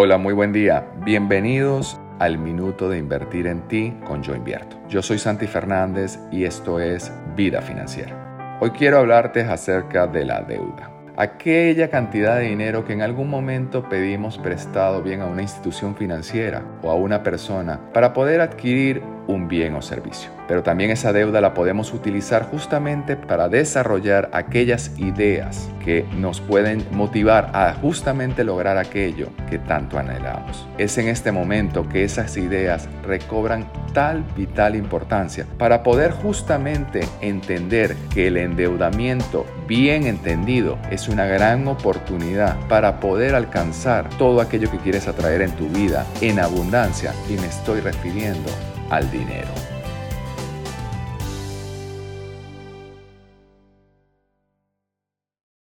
Hola, muy buen día. Bienvenidos al Minuto de Invertir en Ti con Yo Invierto. Yo soy Santi Fernández y esto es Vida Financiera. Hoy quiero hablarte acerca de la deuda. Aquella cantidad de dinero que en algún momento pedimos prestado bien a una institución financiera o a una persona para poder adquirir un bien o servicio. Pero también esa deuda la podemos utilizar justamente para desarrollar aquellas ideas que nos pueden motivar a justamente lograr aquello que tanto anhelamos. Es en este momento que esas ideas recobran tal vital importancia para poder justamente entender que el endeudamiento bien entendido es una gran oportunidad para poder alcanzar todo aquello que quieres atraer en tu vida en abundancia y me estoy refiriendo al dinero.